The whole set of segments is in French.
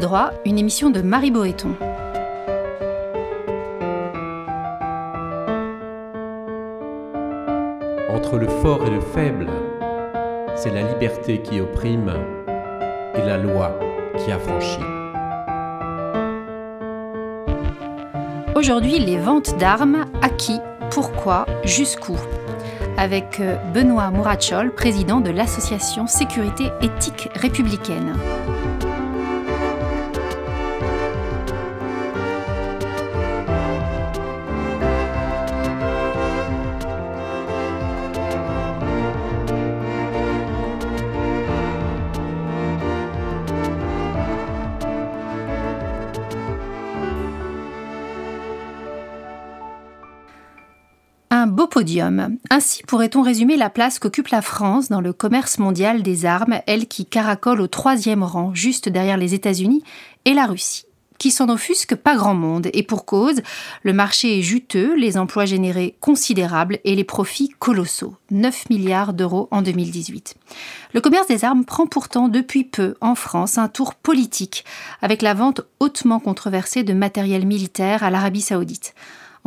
Droit, une émission de Marie Boéton. Entre le fort et le faible, c'est la liberté qui opprime et la loi qui affranchit. Aujourd'hui, les ventes d'armes, à qui, pourquoi, jusqu'où? Avec euh, Benoît Mourachol, président de l'association Sécurité éthique républicaine. Ainsi pourrait-on résumer la place qu'occupe la France dans le commerce mondial des armes, elle qui caracole au troisième rang, juste derrière les États-Unis et la Russie qui s'en offusque pas grand monde, et pour cause, le marché est juteux, les emplois générés considérables et les profits colossaux, 9 milliards d'euros en 2018. Le commerce des armes prend pourtant depuis peu en France un tour politique, avec la vente hautement controversée de matériel militaire à l'Arabie saoudite.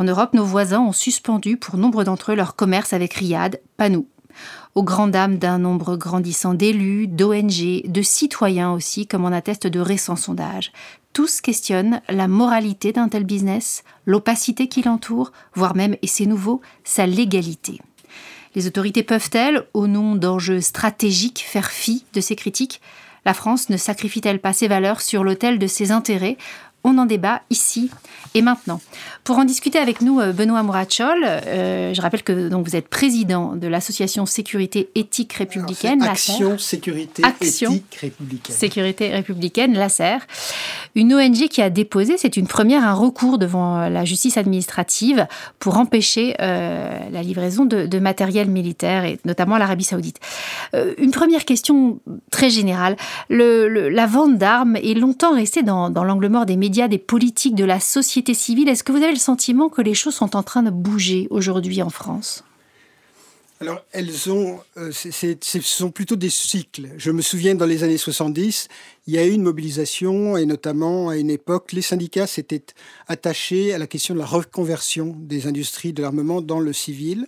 En Europe, nos voisins ont suspendu pour nombre d'entre eux leur commerce avec Riyad, pas nous. Aux grandes dames d'un nombre grandissant d'élus, d'ONG, de citoyens aussi, comme en attestent de récents sondages. Tous questionnent la moralité d'un tel business, l'opacité qui l'entoure, voire même, et c'est nouveau, sa légalité. Les autorités peuvent-elles, au nom d'enjeux stratégiques, faire fi de ces critiques? La France ne sacrifie-t-elle pas ses valeurs sur l'autel de ses intérêts? On en débat ici et maintenant. Pour en discuter avec nous, euh, Benoît Mourachol, euh, je rappelle que donc, vous êtes président de l'association Sécurité Éthique Républicaine. Action Sécurité Éthique Républicaine. Sécurité Républicaine, l'ACER. Une ONG qui a déposé, c'est une première, un recours devant la justice administrative pour empêcher euh, la livraison de, matériel militaire, et notamment à l'Arabie Saoudite. une première question très générale. Le, la vente d'armes est longtemps restée dans, dans l'angle mort des médias des politiques, de la société civile. Est-ce que vous avez le sentiment que les choses sont en train de bouger aujourd'hui en France? Alors, elles ont, euh, ce sont plutôt des cycles. Je me souviens, dans les années 70, il y a eu une mobilisation, et notamment à une époque, les syndicats s'étaient attachés à la question de la reconversion des industries de l'armement dans le civil.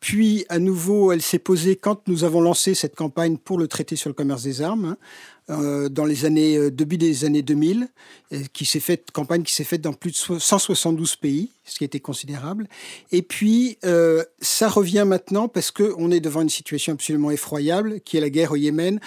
Puis, à nouveau, elle s'est posée quand nous avons lancé cette campagne pour le traité sur le commerce des armes, euh, dans les années, euh, début des années 2000, qui s'est faite, campagne qui s'est faite dans plus de 172 pays, ce qui était considérable. Et puis, euh, ça revient maintenant parce qu'on est devant une situation absolument effroyable, qui est la guerre au Yémen.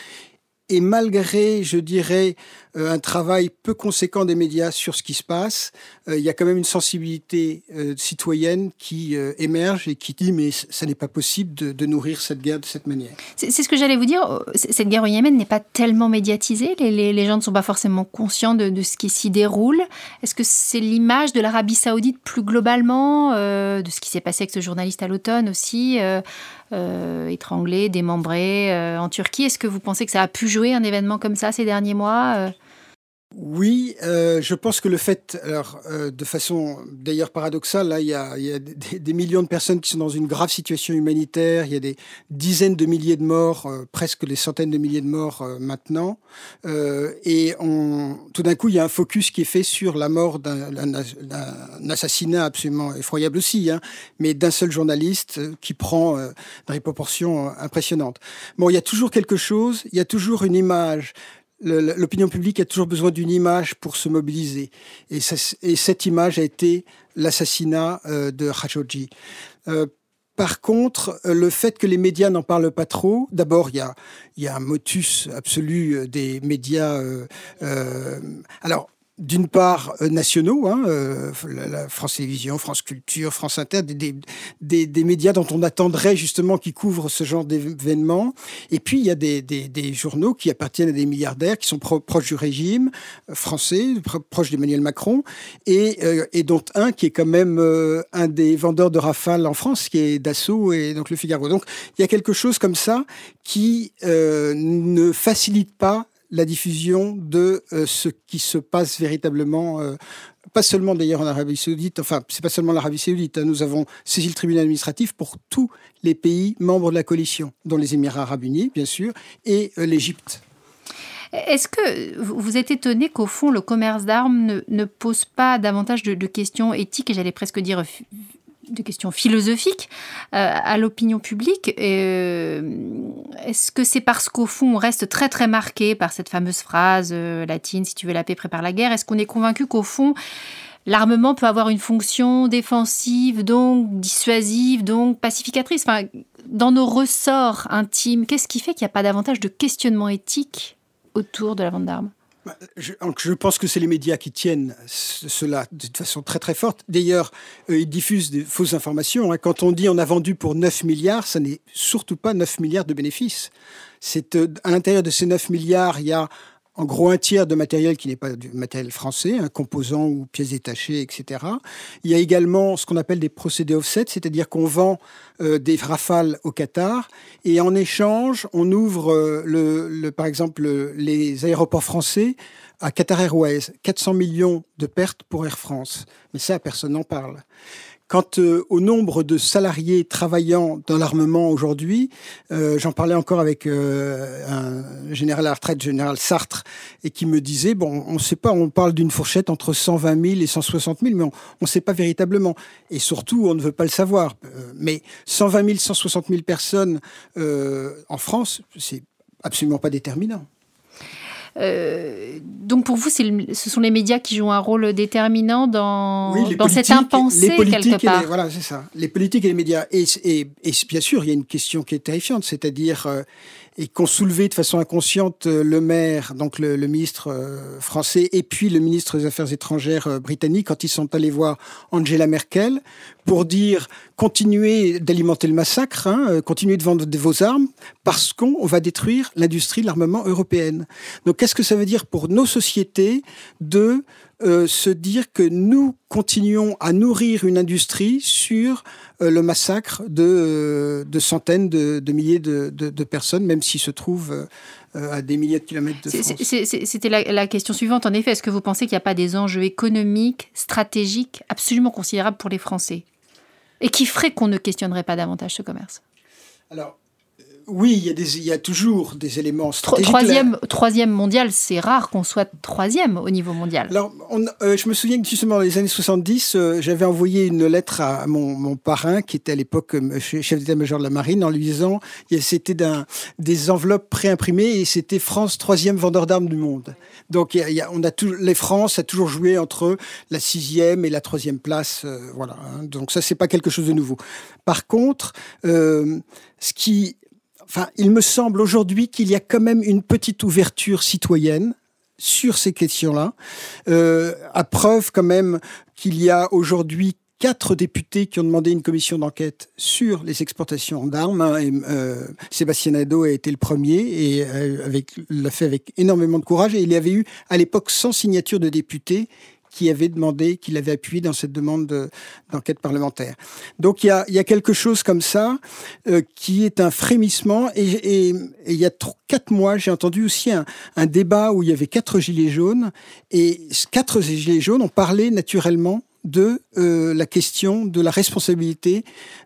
Et malgré, je dirais, euh, un travail peu conséquent des médias sur ce qui se passe, euh, il y a quand même une sensibilité euh, citoyenne qui émerge et qui dit mais ça n'est pas possible de, nourrir cette guerre de cette manière. C'est ce que j'allais vous dire. Cette guerre au Yémen n'est pas tellement médiatisée. Les, gens ne sont pas forcément conscients de, ce qui s'y déroule. Est-ce que c'est l'image de l'Arabie saoudite plus globalement, de ce qui s'est passé avec ce journaliste à l'automne aussi étranglé, démembré en Turquie? Est-ce que vous pensez que ça a pu jouer un événement comme ça ces derniers mois oui, euh, je pense que le fait, alors euh, de façon d'ailleurs paradoxale, là, il y a, des, millions de personnes qui sont dans une grave situation humanitaire, il y a des dizaines de milliers de morts, euh, presque des centaines de milliers de morts maintenant, et tout d'un coup, il y a un focus qui est fait sur la mort d'un assassinat absolument effroyable aussi, hein, mais d'un seul journaliste qui prend des proportions impressionnantes. Bon, il y a toujours quelque chose, il y a toujours une image l'opinion publique a toujours besoin d'une image pour se mobiliser. Et, cette image a été l'assassinat euh, de Khashoggi. Euh, par contre, le fait que les médias n'en parlent pas trop, d'abord, il y a, un motus absolu euh, des médias. alors, d'une part euh, nationaux, hein, euh, la, France Télévisions, France Culture, France Inter, des, des, des, médias dont on attendrait justement qu'ils couvrent ce genre d'événements. Et puis il y a des, des, journaux qui appartiennent à des milliardaires, qui sont proches du régime euh, français, proches d'Emmanuel Macron, et, et, dont un qui est quand même un des vendeurs de Rafale en France, qui est Dassault et donc Le Figaro. Donc il y a quelque chose comme ça qui ne facilite pas la diffusion de euh, ce qui se passe véritablement, euh, pas seulement d'ailleurs en Arabie Saoudite, enfin, c'est pas seulement l'Arabie Saoudite, hein, nous avons saisi le tribunal administratif pour tous les pays membres de la coalition, dont les Émirats arabes unis, bien sûr, et euh, l'Égypte. Est-ce que vous êtes étonné qu'au fond, le commerce d'armes ne, pose pas davantage de, questions éthiques, et j'allais presque dire de questions philosophiques euh, à l'opinion publique euh, Est-ce que c'est parce qu'au fond, on reste très très marqué par cette fameuse phrase euh, latine, si tu veux la paix, prépare la guerre Est-ce qu'on est convaincu qu'au fond, l'armement peut avoir une fonction défensive, donc dissuasive, donc pacificatrice? Dans nos ressorts intimes, qu'est-ce qui fait qu'il n'y a pas davantage de questionnement éthique autour de la vente d'armes? Bah, je, pense que c'est les médias qui tiennent cela de façon très très forte. D'ailleurs, euh, ils diffusent des fausses informations. Hein. Quand on dit on a vendu pour 9 milliards, ça n'est surtout pas 9 milliards de bénéfices. C'est euh, à l'intérieur de ces 9 milliards, il y a en gros un tiers de matériel qui n'est pas du matériel français, un composant ou pièces détachées, etc. Il y a également ce qu'on appelle des procédés offset, c'est-à-dire qu'on vend euh, des rafales au Qatar et en échange, on ouvre euh, le, par exemple les aéroports français à Qatar Airways, 400 millions de pertes pour Air France. Mais ça, personne n'en parle. Quant euh, au nombre de salariés travaillant dans l'armement aujourd'hui, euh, j'en parlais encore avec euh, un général à la retraite, général Sartre, et qui me disait, bon, on ne sait pas, on parle d'une fourchette entre 120 000 et 160 000, mais on ne sait pas véritablement. Et surtout, on ne veut pas le savoir. mais 120 000, 160 000 personnes en France, c'est absolument pas déterminant. Euh, donc pour vous, ce sont les médias qui jouent un rôle déterminant dans, dans cette impensée quelque part. voilà, c'est ça. Les politiques et les médias. Et, et, et, bien sûr, il y a une question qui est terrifiante, c'est-à-dire euh, et qu'ont soulevé de façon inconsciente euh, le maire, donc le, ministre euh, français, et puis le ministre des Affaires étrangères euh, britannique quand ils sont allés voir Angela Merkel pour dire continuez d'alimenter le massacre, hein, continuez de vendre vos armes parce qu'on va détruire l'industrie de l'armement européenne. Donc qu'est-ce que ça veut dire pour nos sociétés de se dire que nous continuons à nourrir une industrie sur euh, le massacre de, euh, de centaines de, milliers de, personnes, même s'ils se trouvent euh, à des milliers de kilomètres de France. C'était la, question suivante, en effet. Est-ce que vous pensez qu'il n'y a pas des enjeux économiques, stratégiques, absolument considérables pour les Français Et qui feraient qu'on ne questionnerait pas davantage ce commerce? Alors, oui, il y, a des, il y a toujours des éléments stratégiques. Troisième, troisième mondial, c'est rare qu'on soit troisième au niveau mondial. Alors, euh, je me souviens que justement dans les années 70, euh, j'avais envoyé une lettre à mon, mon parrain, qui était à l'époque euh, chef d'état-major de la marine, en lui disant c'était des enveloppes préimprimées et c'était France troisième vendeur d'armes du monde. Donc, il y a, on a tout, les France a toujours joué entre la sixième et la troisième place. voilà. Hein. Donc, ça, c'est pas quelque chose de nouveau. Par contre, ce qui Enfin, il me semble aujourd'hui qu'il y a quand même une petite ouverture citoyenne sur ces questions-là, euh, à preuve quand même qu'il y a aujourd'hui quatre députés qui ont demandé une commission d'enquête sur les exportations d'armes. Hein, euh, Sébastien Nadeau a été le premier et euh, l'a fait avec énormément de courage. Il y avait eu à l'époque 100 signatures de députés qui avait demandé, qui l'avait appuyé dans cette demande d'enquête parlementaire. Donc il y a, y a quelque chose comme ça euh, qui est un frémissement. Et, il y a quatre mois, j'ai entendu aussi un, un, débat où il y avait quatre gilets jaunes. Et quatre gilets jaunes ont parlé naturellement de euh, la question de la responsabilité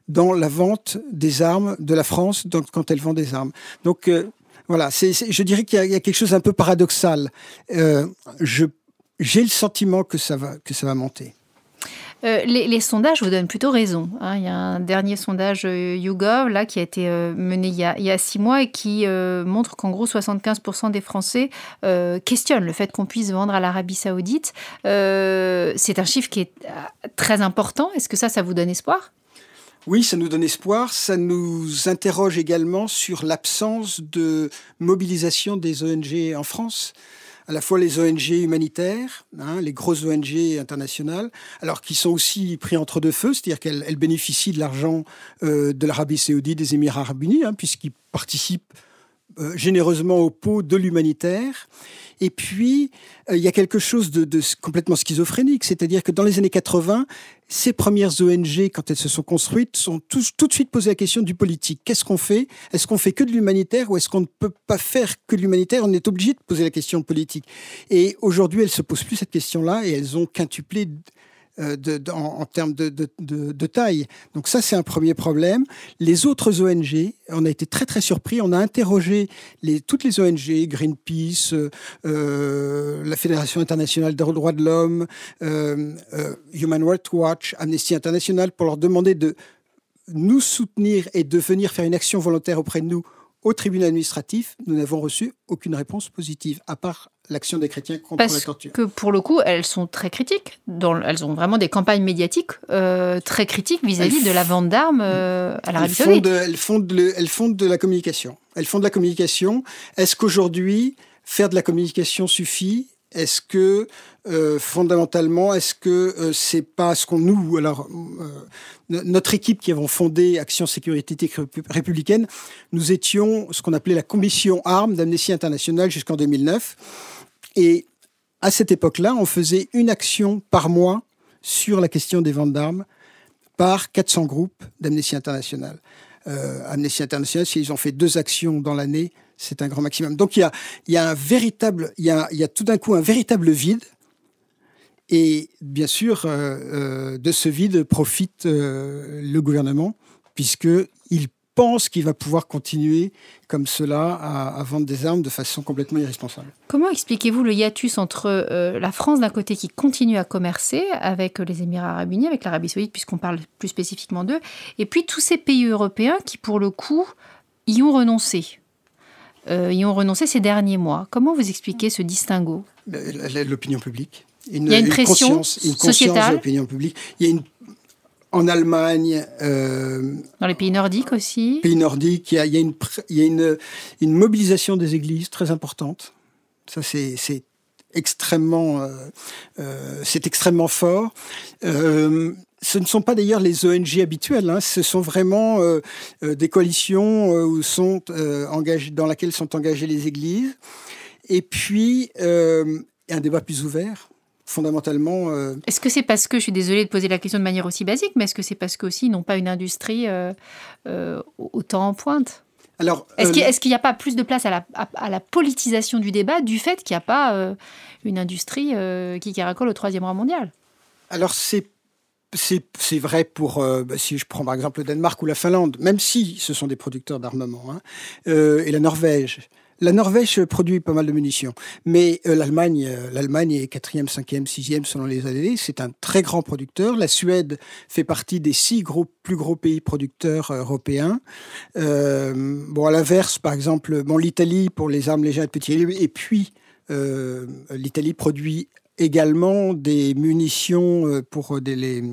dans la vente des armes de la France donc, quand elle vend des armes. Donc euh, voilà, c'est, je dirais qu'il y, y, a quelque chose un peu paradoxal. Euh, je j'ai le sentiment que ça va, que ça va monter. Euh, les, sondages vous donnent plutôt raison. Hein. Il y a un dernier sondage euh, YouGov là, qui a été euh, mené il y a, six mois et qui montre qu'en gros 75% des Français questionnent le fait qu'on puisse vendre à l'Arabie saoudite. c'est un chiffre qui est très important. Est-ce que ça, ça vous donne espoir? Oui, ça nous donne espoir. Ça nous interroge également sur l'absence de mobilisation des ONG en France à la fois les ONG humanitaires, hein, les grosses ONG internationales, alors qui sont aussi pris entre deux feux, c'est-à-dire qu'elles bénéficient de l'argent euh, de l'Arabie saoudite, des Émirats arabes unis, hein, puisqu'ils participent euh, généreusement au pot de l'humanitaire. Et puis, euh, il y a quelque chose de, complètement schizophrénique, c'est-à-dire que dans les années 80, ces premières ONG, quand elles se sont construites, sont tout, tout de suite posées la question du politique. Qu'est-ce qu'on fait? Est-ce qu'on fait que de l'humanitaire ou est-ce qu'on ne peut pas faire que de l'humanitaire? On est obligé de poser la question politique. Et aujourd'hui, elles se posent plus cette question-là et elles ont quintuplé de, en, termes de, taille. Donc ça, c'est un premier problème. Les autres ONG, on a été très très surpris. On a interrogé toutes les ONG, Greenpeace, la Fédération internationale des droits de l'homme, Human Rights Watch, Amnesty International, pour leur demander de nous soutenir et de venir faire une action volontaire auprès de nous au tribunal administratif, nous n'avons reçu aucune réponse positive, à part l'action des chrétiens contre la torture. Parce que pour le coup, elles sont très critiques. elles ont vraiment des campagnes médiatiques euh, très critiques vis-à-vis de la vente d'armes euh, à l'Arabie Saoudite. Elles font, de, elles font de la communication. Elles font de la communication. Est-ce qu'aujourd'hui, faire de la communication suffit? Est-ce que euh, fondamentalement, est-ce que euh, c'est pas ce qu'on nous, alors euh, notre équipe qui avons fondé Action Sécurité Républicaine, nous étions ce qu'on appelait la commission armes d'Amnesty International jusqu'en 2009, et à cette époque-là, on faisait une action par mois sur la question des ventes d'armes par 400 groupes d'Amnesty International. Amnesty International, s'ils ont fait deux actions dans l'année, c'est un grand maximum. Donc il y a, un véritable, il y a, tout d'un coup un véritable vide. Et bien sûr, euh, euh, de ce vide profite euh, le gouvernement, puisqu'il pense qu'il va pouvoir continuer comme cela à, vendre des armes de façon complètement irresponsable. Comment expliquez-vous le hiatus entre la France d'un côté qui continue à commercer avec les Émirats arabes unis, avec l'Arabie saoudite, puisqu'on parle plus spécifiquement d'eux, et puis tous ces pays européens qui, pour le coup, y ont renoncé euh, y ont renoncé ces derniers mois. Comment vous expliquez ce distinguo? L'opinion publique. il y a une pression conscience, une sociétale. de l'opinion publique. Il y a une en Allemagne. Euh, Dans les pays nordiques aussi. Pays nordiques, il y a, il y a, une, il y a une, une, mobilisation des églises très importante. Ça, c'est extrêmement, euh, euh, c'est extrêmement fort. Euh, ce ne sont pas d'ailleurs les ONG habituelles, hein, ce sont vraiment des coalitions où sont, engagées, dans lesquelles sont engagées les églises. Et puis, un débat plus ouvert, fondamentalement. Est-ce que c'est parce que, je suis désolée de poser la question de manière aussi basique, mais est-ce que c'est parce qu'aussi ils n'ont pas une industrie autant en pointe? Alors, est-ce qu'il n'y a pas plus de place à la, à la politisation du débat du fait qu'il n'y a pas une industrie qui caracole au troisième rang mondial? Alors, c'est c'est vrai pour, euh, bah, si je prends par exemple le Danemark ou la Finlande, même si ce sont des producteurs d'armement, hein, euh, et la Norvège. La Norvège produit pas mal de munitions, mais euh, l'Allemagne, l'Allemagne est quatrième, cinquième, sixième selon les années. C'est un très grand producteur. La Suède fait partie des six plus gros pays producteurs européens. bon, à l'inverse, par exemple, l'Italie pour les armes légères et petits, et puis l'Italie produit également des munitions euh, pour euh, les,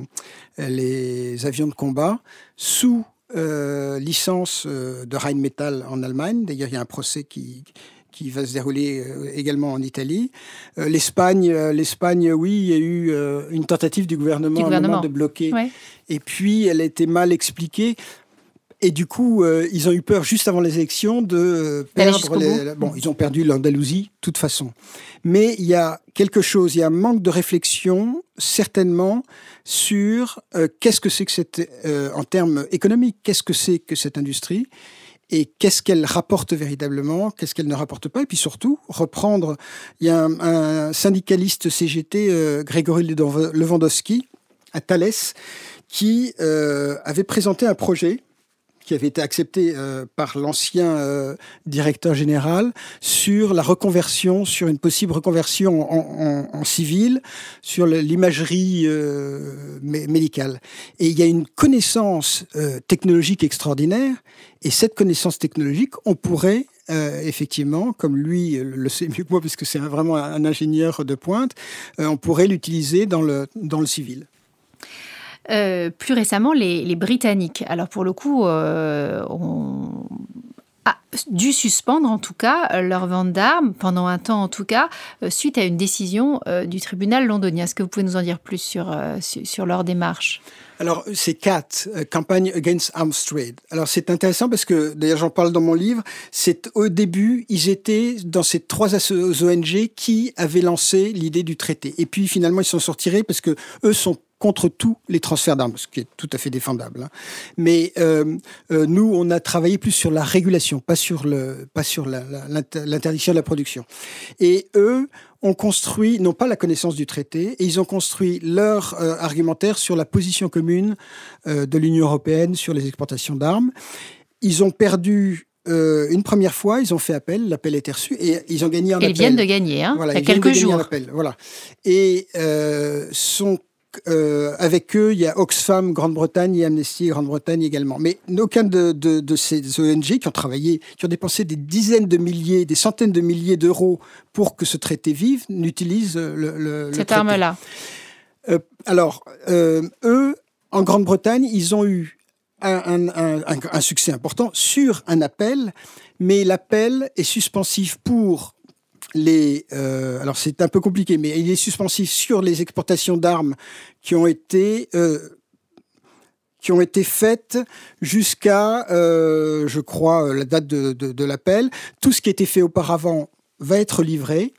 les, avions de combat sous euh, licence de Rheinmetall en Allemagne. D'ailleurs, il y a un procès qui, qui va se dérouler également en Italie. L'Espagne, l'Espagne, oui, il y a eu une tentative du gouvernement, de bloquer. Et puis, elle a été mal expliquée. Et du coup, ils ont eu peur juste avant les élections de perdre. Les... Bon, ils ont perdu l'Andalousie, de toute façon. Mais il y a quelque chose, il y a un manque de réflexion, certainement, sur euh, qu'est-ce que c'est que cette, euh, en termes économiques, qu'est-ce que c'est que cette industrie et qu'est-ce qu'elle rapporte véritablement, qu'est-ce qu'elle ne rapporte pas, et puis surtout reprendre. Il y a un, syndicaliste CGT, euh, Grégory Lewandowski, à Thales, qui avait présenté un projet qui avait été accepté euh, par l'ancien euh, directeur général sur la reconversion, sur une possible reconversion en, civil, sur l'imagerie euh, médicale. Et il y a une connaissance technologique extraordinaire, et cette connaissance technologique, on pourrait effectivement, comme lui le sait mieux que moi, parce que c'est vraiment un ingénieur de pointe, on pourrait l'utiliser dans le, dans le civil. Euh, plus récemment, les, Britanniques, alors pour le coup, euh, ont dû suspendre en tout cas leur vente d'armes, pendant un temps en tout cas, euh, suite à une décision du tribunal londonien. Est-ce que vous pouvez nous en dire plus sur, sur, leur démarche? Alors, c'est CAT, Campagne Against Arms Trade. Alors, c'est intéressant parce que, d'ailleurs, j'en parle dans mon livre, c'est au début, ils étaient dans ces trois ONG qui avaient lancé l'idée du traité. Et puis, finalement, ils sont sortis parce que eux sont contre tous les transferts d'armes, ce qui est tout à fait défendable. Hein. Mais euh, euh, nous, on a travaillé plus sur la régulation, pas sur le, pas sur l'interdiction de la production. Et eux ont construit, non pas la connaissance du traité, et ils ont construit leur euh, argumentaire sur la position commune euh, de l'Union européenne sur les exportations d'armes. Ils ont perdu euh, une première fois, ils ont fait appel, l'appel été reçu, et ils ont gagné un appel. Ils viennent de gagner, hein, voilà, il y a ils quelques jours. appel, voilà. Et sont euh, avec eux, il y a Oxfam Grande-Bretagne et Amnesty Grande-Bretagne également. Mais aucun de, de, de, ces ONG qui ont travaillé, qui ont dépensé des dizaines de milliers, des centaines de milliers d'euros pour que ce traité vive, n'utilise le, le, Cette arme-là. Euh, alors, euh, eux, en Grande-Bretagne, ils ont eu un, un, un, un, succès important sur un appel, mais l'appel est suspensif pour les, euh, alors c'est un peu compliqué, mais il est suspensif sur les exportations d'armes qui ont été euh, qui ont été faites jusqu'à, euh, je crois, la date de, de, de l'appel. Tout ce qui a été fait auparavant va être livré.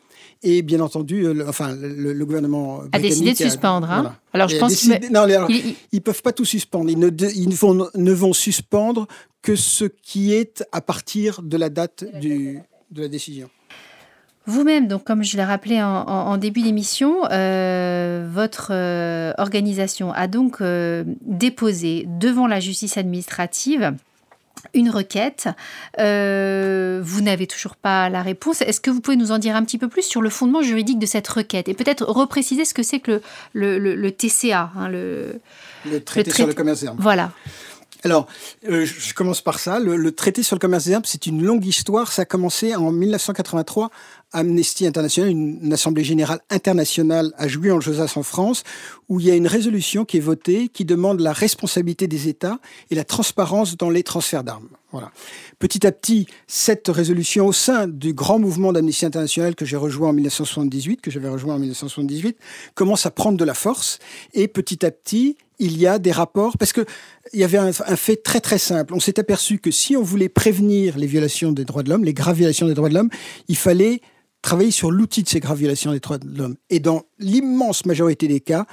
Et bien entendu, le, enfin, le, le, gouvernement a décidé de suspendre. Hein voilà. Alors, je pense décidé, non, alors, il, ils peuvent pas tout suspendre. Ils ne, ils vont, ne vont suspendre que ce qui est à partir de la date du, de la décision. Vous-même, donc comme je l'ai rappelé en, en, en début d'émission, euh, votre euh, organisation a donc euh, déposé devant la justice administrative une requête. Vous n'avez toujours pas la réponse. Est-ce que vous pouvez nous en dire un petit peu plus sur le fondement juridique de cette requête et peut-être repréciser ce que c'est que le, le, le, le TCA, hein, le, le, traité sur le commerce d'armes. Voilà. Alors, euh, je commence par ça. Le, le, traité sur le commerce des armes, c'est une longue histoire. Ça a commencé en 1983. Amnesty International, une, assemblée générale internationale à jouy en josas en France, où il y a une résolution qui est votée qui demande la responsabilité des États et la transparence dans les transferts d'armes. Voilà. Petit à petit, cette résolution au sein du grand mouvement d'Amnesty International que j'ai rejoint en 1978, que j'avais rejoint en 1978, commence à prendre de la force et petit à petit, il y a des rapports parce que il y avait un, un fait très très simple. On s'est aperçu que si on voulait prévenir les violations des droits de l'homme, les graves violations des droits de l'homme, il fallait travailler sur l'outil de ces graves violations des droits de l'homme. Et dans l'immense majorité des cas,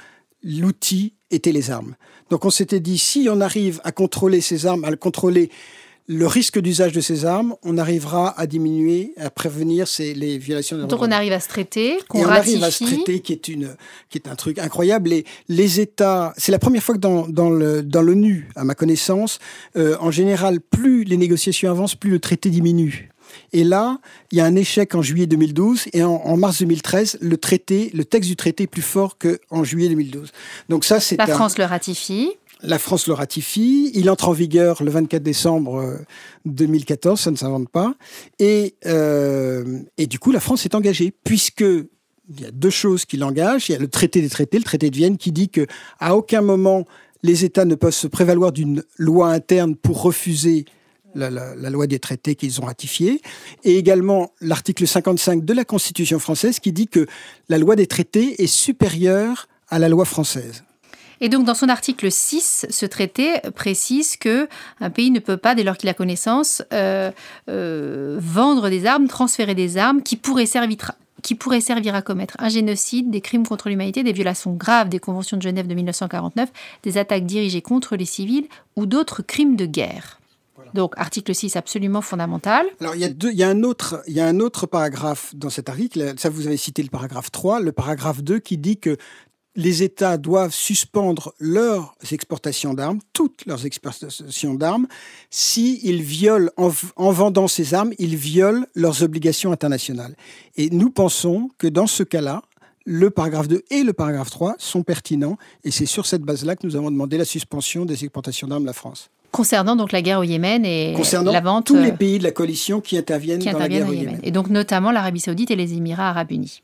l'outil était les armes. Donc on s'était dit, si on arrive à contrôler ces armes, à contrôler le risque d'usage de ces armes, on arrivera à diminuer, à prévenir ces, les violations des droits Donc on arrive à se traiter, qu'on on arrive à se traiter, qui est, une, qui est un truc incroyable. Et les États, c'est la première fois que dans, dans, le, dans l'ONU, à ma connaissance, euh, en général, plus les négociations avancent, plus le traité diminue. Et là, il y a un échec en juillet 2012 et en, en, mars 2013, le traité, le texte du traité est plus fort qu'en juillet 2012. Donc ça, c'est la un, France le ratifie. La France le ratifie. Il entre en vigueur le 24 décembre 2014. Ça ne s'invente pas. Et, euh, et du coup, la France est engagée puisque il y a deux choses qui l'engagent. Il y a le traité des traités, le traité de Vienne, qui dit que à aucun moment les États ne peuvent se prévaloir d'une loi interne pour refuser la, loi des traités qu'ils ont ratifiée, et également l'article 55 de la Constitution française qui dit que la loi des traités est supérieure à la loi française. Et donc, dans son article 6, ce traité précise que un pays ne peut pas, dès lors qu'il a connaissance, euh, euh, vendre des armes, transférer des armes qui pourraient servir à commettre un génocide, des crimes contre l'humanité, des violations graves des conventions de Genève de 1949, des attaques dirigées contre les civils ou d'autres crimes de guerre. Donc, article 6, absolument fondamental. Alors, il y, a deux, il, y a un autre, il y a un autre paragraphe dans cet article, ça vous avez cité le paragraphe 3, le paragraphe 2 qui dit que les États doivent suspendre leurs exportations d'armes, toutes leurs exportations d'armes, s'ils violent, en, en, vendant ces armes, ils violent leurs obligations internationales. Et nous pensons que dans ce cas-là, le paragraphe 2 et le paragraphe 3 sont pertinents, et c'est sur cette base-là que nous avons demandé la suspension des exportations d'armes de la France. Concernant donc la guerre au Yémen et Concernant la vente. tous les pays de la coalition qui interviennent, qui dans la guerre au Yémen. Yémen. Et donc notamment l'Arabie Saoudite et les Émirats Arabes Unis.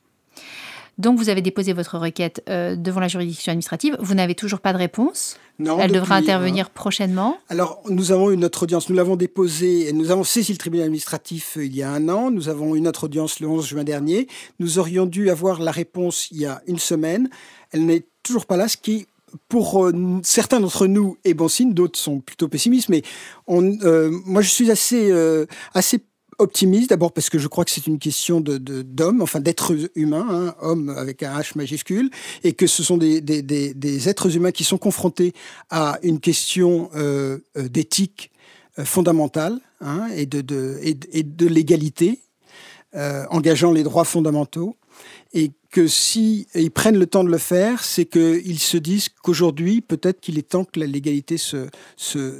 Donc vous avez déposé votre requête euh, devant la juridiction administrative. Vous n'avez toujours pas de réponse. Non, Elle depuis, devra intervenir euh, prochainement. Alors, nous avons eu notre audience. Nous l'avons déposée et nous avons saisi le tribunal administratif euh, il y a un an. Nous avons eu notre audience le 11 juin dernier. Nous aurions dû avoir la réponse il y a une semaine. Elle n'est toujours pas là, ce qui pour euh, certains d'entre nous est bon signe, d'autres sont plutôt pessimistes, mais on, euh, moi je suis assez, euh, assez optimiste, d'abord parce que je crois que c'est une question de, d'hommes, enfin d'êtres humains, hein, hommes avec un H majuscule, et que ce sont des, êtres humains qui sont confrontés à une question euh, d'éthique euh, fondamentale hein, et, de, l'égalité, euh, engageant les droits fondamentaux. et que si prennent le temps de le faire, c'est qu'ils se disent qu'aujourd'hui, peut-être qu'il est temps que la légalité se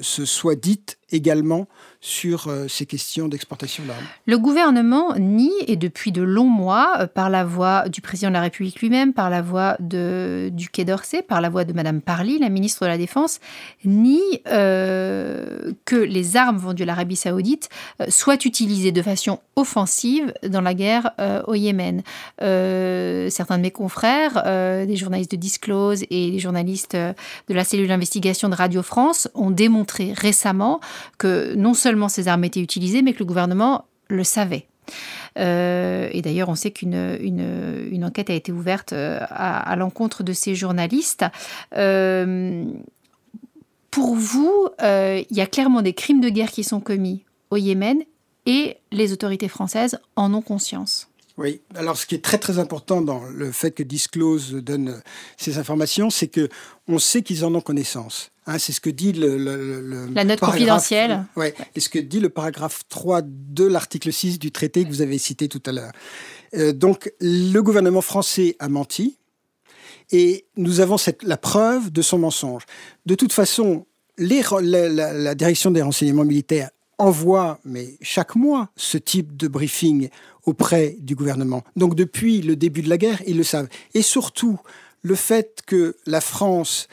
soit dite également sur euh, ces questions d'exportation d'armes. Le gouvernement nie, et depuis de longs mois, euh, par la voix du président de la République lui-même, par la voix de, du Quai d'Orsay, par la voix de Madame Parly, la ministre de la Défense, nie euh, que les armes vendues à l'Arabie saoudite soient utilisées de façon offensive dans la guerre au Yémen. certains de mes confrères, des journalistes de Disclose et des journalistes de la cellule d'investigation de Radio France, ont démontré récemment que non seulement ces armes étaient utilisées, mais que le gouvernement le savait. Euh, et d'ailleurs, on sait qu'une une, enquête a été ouverte euh, à, l'encontre de ces journalistes. Euh, pour vous, il y a clairement des crimes de guerre qui sont commis au Yémen et les autorités françaises en ont conscience. Oui, alors ce qui est très très important dans le fait que Disclose donne ces informations, c'est que on sait qu'ils en ont connaissance. Hein, c'est ce que dit le, la note confidentielle. Ouais, et ce que dit le paragraphe 3 de l'article 6 du traité que vous avez cité tout à l'heure. Euh, donc le gouvernement français a menti et nous avons cette, la preuve de son mensonge. De toute façon, les, la, la direction des renseignements militaires envoie, mais chaque mois, ce type de briefing auprès du gouvernement. Donc depuis le début de la guerre, ils le savent. Et surtout, le fait que la France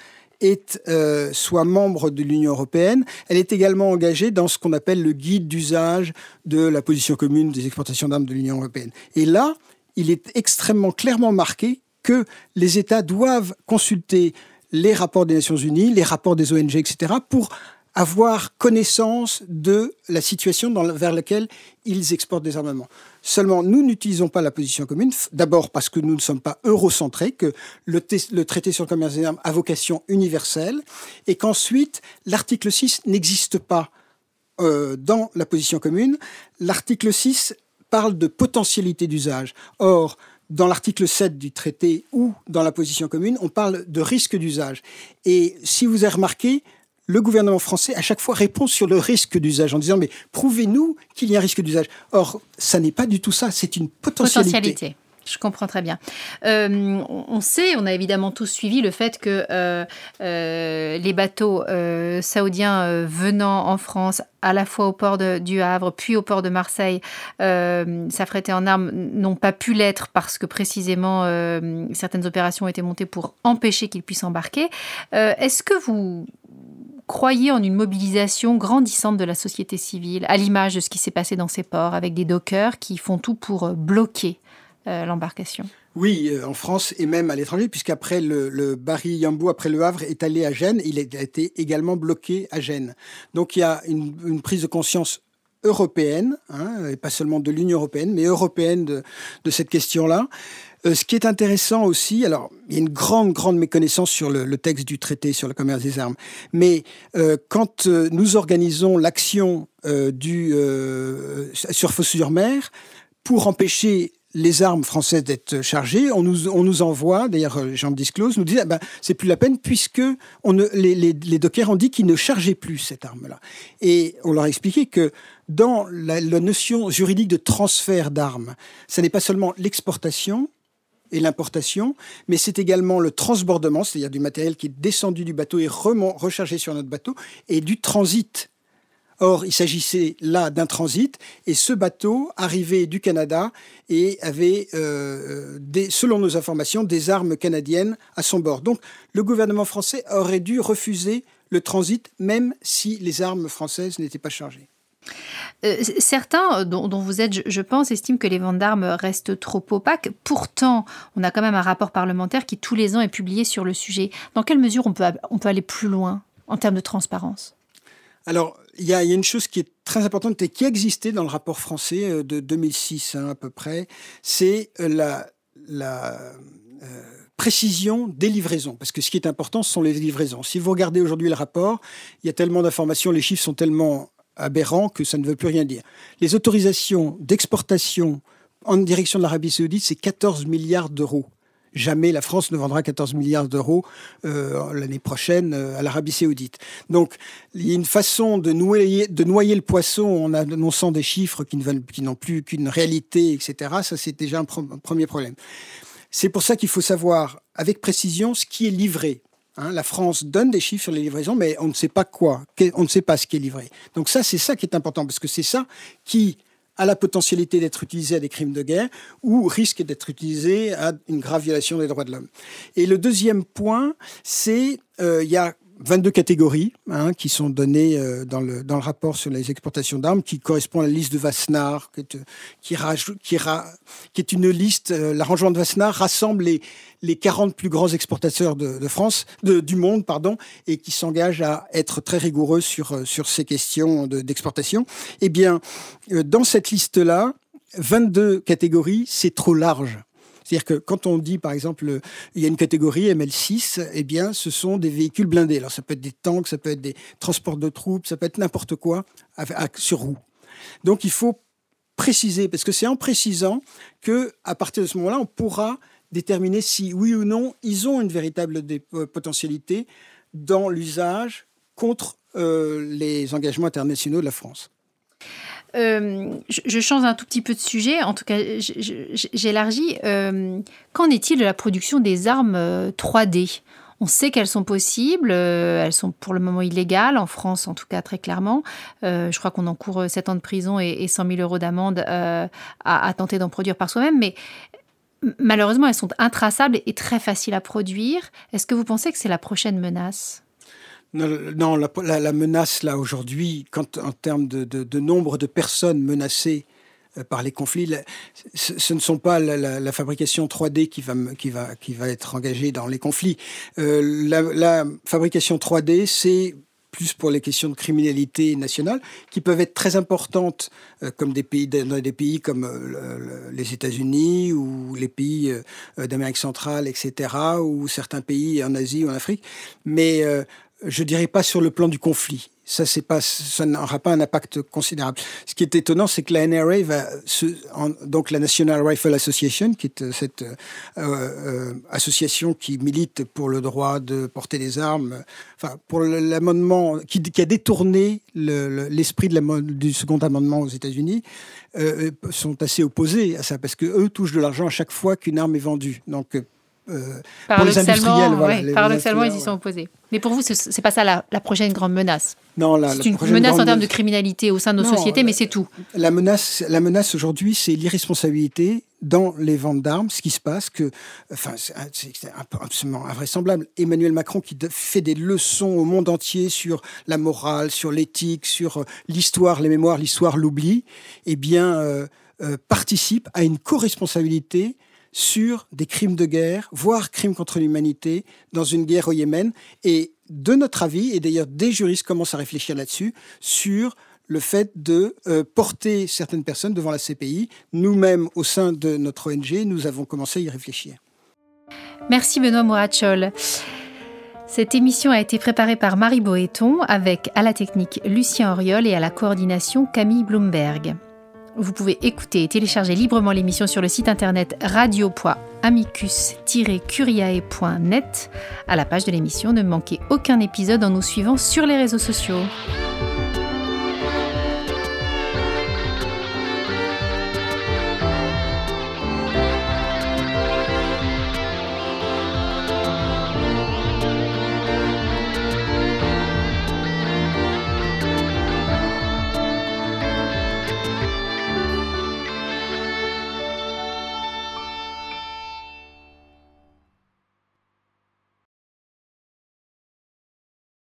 euh, soit membre de l'Union européenne, elle est également engagée dans ce qu'on appelle le guide d'usage de la position commune des exportations d'armes de l'Union européenne. Et là, il est extrêmement clairement marqué que les États doivent consulter les rapports des Nations Unies, les rapports des ONG, etc., pour avoir connaissance de la situation vers laquelle ils exportent des armements. Seulement, nous n'utilisons pas la position commune, d'abord parce que nous ne sommes pas eurocentrés, que le, le, traité sur le commerce des armes a vocation universelle, et qu'ensuite, l'article 6 n'existe pas euh, dans la position commune. L'article 6 parle de potentialité d'usage. Or, dans l'article 7 du traité ou dans la position commune, on parle de risque d'usage. Et si vous avez remarqué, le gouvernement français, à chaque fois, répond sur le risque d'usage en disant Mais prouvez-nous qu'il y a un risque d'usage. Or, ça n'est pas du tout ça, c'est une potentialité. Je comprends très bien. Euh, on sait, on a évidemment tous suivi le fait que euh, euh, les bateaux saoudiens venant en France, à la fois au port du Havre, puis au port de Marseille, s'affréter en armes, n'ont pas pu l'être parce que précisément certaines opérations ont été montées pour empêcher qu'ils puissent embarquer. Est-ce que vous croyez en une mobilisation grandissante de la société civile, à l'image de ce qui s'est passé dans ces ports, avec des dockers qui font tout pour euh, bloquer euh, l'embarcation oui, euh, en France et même à l'étranger, puisqu'après le, le Barry Yambou, après le Havre, est allé à Gênes, il a été également bloqué à Gênes. Donc il y a une, prise de conscience européenne, hein, et pas seulement de l'Union européenne, mais européenne de, de cette question-là. Euh, ce qui est intéressant aussi, alors il y a une grande, grande méconnaissance sur le, texte du traité sur le commerce des armes, mais euh, quand euh, nous organisons l'action du sur Fos-sur-Mer pour empêcher les armes françaises d'être chargées, on nous, on nous envoie, d'ailleurs Jean Disclose nous disait, ah ben, c'est plus la peine puisque les dockers ont dit qu'ils ne chargeaient plus cette arme-là. Et on leur a expliqué que dans la, la notion juridique de transfert d'armes, ce n'est pas seulement l'exportation, et l'importation, mais c'est également le transbordement, c'est-à-dire du matériel qui est descendu du bateau et rechargé sur notre bateau, et du transit. Or, il s'agissait là d'un transit, et ce bateau arrivait du Canada et avait, euh, des, selon nos informations, des armes canadiennes à son bord. Donc, le gouvernement français aurait dû refuser le transit, même si les armes françaises n'étaient pas chargées. Euh, certains, dont, vous êtes, je, pense, estiment que les ventes d'armes restent trop opaques. Pourtant, on a quand même un rapport parlementaire qui tous les ans est publié sur le sujet. Dans quelle mesure on peut, on peut aller plus loin en termes de transparence? Alors, il y, a une chose qui est très importante et qui existait dans le rapport français euh, de 2006 hein, à peu près, c'est euh, la précision des livraisons. Parce que ce qui est important, ce sont les livraisons. Si vous regardez aujourd'hui le rapport, il y a tellement d'informations, les chiffres sont tellement aberrant que ça ne veut plus rien dire. Les autorisations d'exportation en direction de l'Arabie saoudite, c'est 14 milliards d'euros jamais la France ne vendra 14 milliards d'euros euh, l'année prochaine à l'Arabie saoudite. Donc il y a une façon de noyer, de noyer le poisson en annonçant des chiffres qui n'ont plus qu'une réalité, etc. Ça, c'est déjà un premier problème. C'est pour ça qu'il faut savoir avec précision ce qui est livré. Hein, la France donne des chiffres sur les livraisons, mais on ne sait pas quoi, on ne sait pas ce qui est livré. Donc ça, c'est ça qui est important, parce que c'est ça qui a la potentialité d'être utilisé à des crimes de guerre ou risque d'être utilisé à une grave violation des droits de l'homme. Et le deuxième point, c'est euh, il y a 22 catégories hein, qui sont données euh, dans, le, dans le rapport sur les exportations d'armes, qui correspond à la liste de Wassenaar, qui est, qui, est une liste, euh, l'arrangement de Wassenaar rassemble les, les 40 plus grands exportateurs de, France, de, du monde, pardon, et qui s'engagent à être très rigoureux sur, euh, sur ces questions d'exportation. eh bien, dans cette liste-là, 22 catégories, c'est trop large. C'est-à-dire que quand on dit, par exemple, il y a une catégorie ML6, eh bien, ce sont des véhicules blindés. Alors, ça peut être des tanks, ça peut être des transports de troupes, ça peut être n'importe quoi sur roues. Donc, il faut préciser, parce que c'est en précisant que, à partir de ce moment-là, on pourra déterminer si, oui ou non, ils ont une véritable euh, potentialité dans l'usage contre euh, les engagements internationaux de la France. Euh, je, change un tout petit peu de sujet, en tout cas j'élargis. Euh, qu'en est-il de la production des armes 3D euh, on sait qu'elles sont possibles, elles sont pour le moment illégales, en France en tout cas très clairement. je crois qu'on encourt 7 ans de prison et, 100 000 euros d'amende à, tenter d'en produire par soi-même, mais malheureusement elles sont intraçables et très faciles à produire. Est-ce que vous pensez que c'est la prochaine menace? Non, la, menace, là, aujourd'hui, en termes de, nombre de personnes menacées euh, par les conflits, ce, ne sont pas la, fabrication 3D qui va, être engagée dans les conflits. Euh, la, fabrication 3D, c'est plus pour les questions de criminalité nationale, qui peuvent être très importantes, euh, comme des pays, dans des pays comme les États-Unis ou les pays d'Amérique centrale, etc., ou certains pays en Asie ou en Afrique. Mais je dirais pas sur le plan du conflit. Ça, ça n'aura pas un impact considérable. Ce qui est étonnant, c'est que la NRA va, donc la National Rifle Association, qui est euh, cette euh, euh, association qui milite pour le droit de porter des armes, enfin pour l'amendement qui, a détourné l'esprit du second amendement aux États-Unis, sont assez opposés à ça parce que eux touchent de l'argent à chaque fois qu'une arme est vendue. Donc pour les industriels. Voilà, paradoxalement, ils y sont opposés. Mais pour vous, ce n'est pas ça la, prochaine grande menace Non, c'est une menace en termes de criminalité au sein de nos sociétés, mais c'est tout. La menace, la menace aujourd'hui, c'est l'irresponsabilité dans les ventes d'armes, ce qui se passe, que, enfin, c'est absolument invraisemblable. Emmanuel Macron qui fait des leçons au monde entier sur la morale, sur l'éthique, sur euh, l'histoire, les mémoires, l'histoire, l'oubli, eh bien, euh, participe à une co-responsabilité sur des crimes de guerre, voire crimes contre l'humanité, dans une guerre au Yémen. Et de notre avis, et d'ailleurs des juristes commencent à réfléchir là-dessus, sur le fait de euh, porter certaines personnes devant la CPI. Nous-mêmes, au sein de notre ONG, nous avons commencé à y réfléchir. Merci Benoît Mourachol. Cette émission a été préparée par Marie Boéton avec à la technique Lucien Auriol et à la coordination Camille Bloomberg. Vous pouvez écouter et télécharger librement l'émission sur le site internet radio.amicus-curiae.net. À la page de l'émission, ne manquez aucun épisode en nous suivant sur les réseaux sociaux.